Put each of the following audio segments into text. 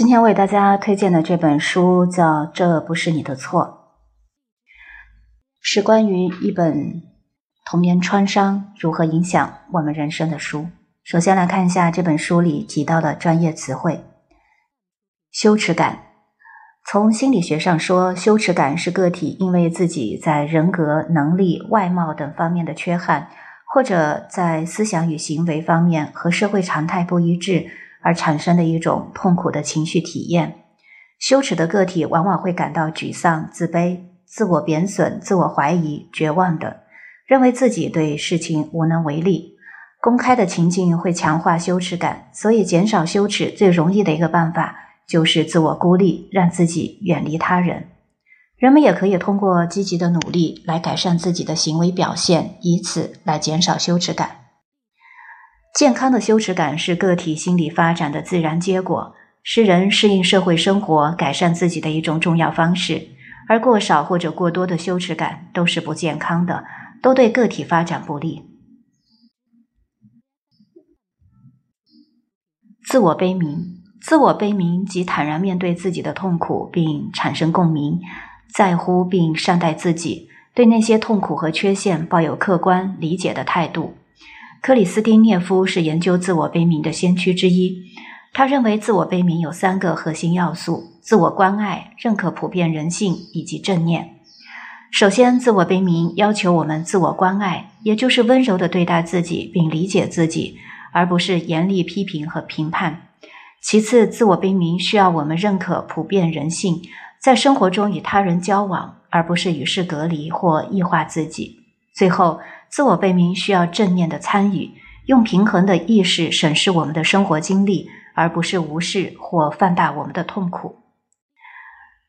今天为大家推荐的这本书叫《这不是你的错》，是关于一本童年创伤如何影响我们人生的书。首先来看一下这本书里提到的专业词汇：羞耻感。从心理学上说，羞耻感是个体因为自己在人格、能力、外貌等方面的缺憾，或者在思想与行为方面和社会常态不一致。而产生的一种痛苦的情绪体验。羞耻的个体往往会感到沮丧、自卑、自我贬损、自我怀疑、绝望等，认为自己对事情无能为力。公开的情境会强化羞耻感，所以减少羞耻最容易的一个办法就是自我孤立，让自己远离他人。人们也可以通过积极的努力来改善自己的行为表现，以此来减少羞耻感。健康的羞耻感是个体心理发展的自然结果，是人适应社会生活、改善自己的一种重要方式。而过少或者过多的羞耻感都是不健康的，都对个体发展不利。自我悲悯，自我悲悯即坦然面对自己的痛苦，并产生共鸣，在乎并善待自己，对那些痛苦和缺陷抱有客观理解的态度。克里斯汀涅夫是研究自我悲悯的先驱之一。他认为，自我悲悯有三个核心要素：自我关爱、认可普遍人性以及正念。首先，自我悲悯要求我们自我关爱，也就是温柔地对待自己并理解自己，而不是严厉批评和评判。其次，自我悲悯需要我们认可普遍人性，在生活中与他人交往，而不是与世隔离或异化自己。最后。自我悲悯需要正念的参与，用平衡的意识审视我们的生活经历，而不是无视或放大我们的痛苦。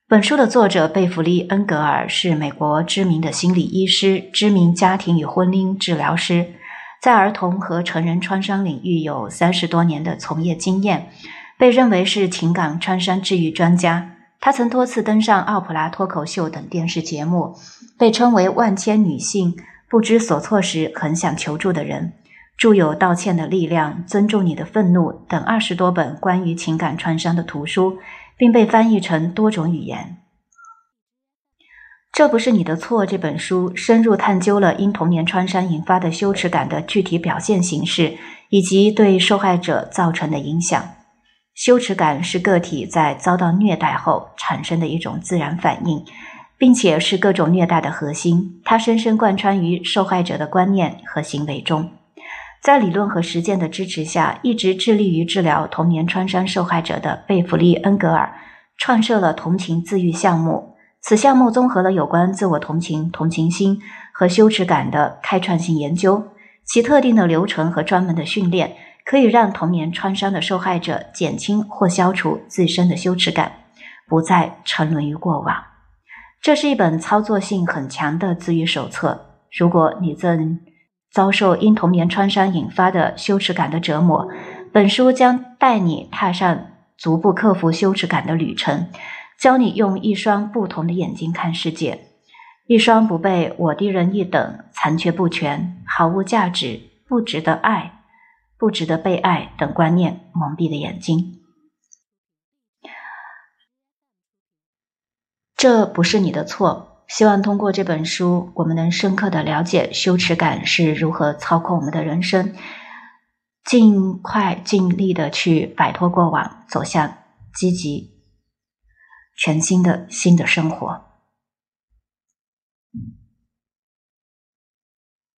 本书的作者贝弗利·恩格尔是美国知名的心理医师、知名家庭与婚姻治疗师，在儿童和成人创伤领域有三十多年的从业经验，被认为是情感创伤治愈专家。他曾多次登上奥普拉脱口秀等电视节目，被称为“万千女性”。不知所措时很想求助的人，著有《道歉的力量》《尊重你的愤怒》等二十多本关于情感创伤的图书，并被翻译成多种语言。这不是你的错。这本书深入探究了因童年创伤引发的羞耻感的具体表现形式，以及对受害者造成的影响。羞耻感是个体在遭到虐待后产生的一种自然反应。并且是各种虐待的核心，它深深贯穿于受害者的观念和行为中。在理论和实践的支持下，一直致力于治疗童年创伤受害者的贝弗利·恩格尔创设了同情自愈项目。此项目综合了有关自我同情、同情心和羞耻感的开创性研究，其特定的流程和专门的训练可以让童年创伤的受害者减轻或消除自身的羞耻感，不再沉沦于过往。这是一本操作性很强的自愈手册。如果你正遭受因童年创伤引发的羞耻感的折磨，本书将带你踏上逐步克服羞耻感的旅程，教你用一双不同的眼睛看世界，一双不被我低人一等、残缺不全、毫无价值、不值得爱、不值得被爱等观念蒙蔽的眼睛。这不是你的错。希望通过这本书，我们能深刻的了解羞耻感是如何操控我们的人生，尽快尽力的去摆脱过往，走向积极、全新的新的生活。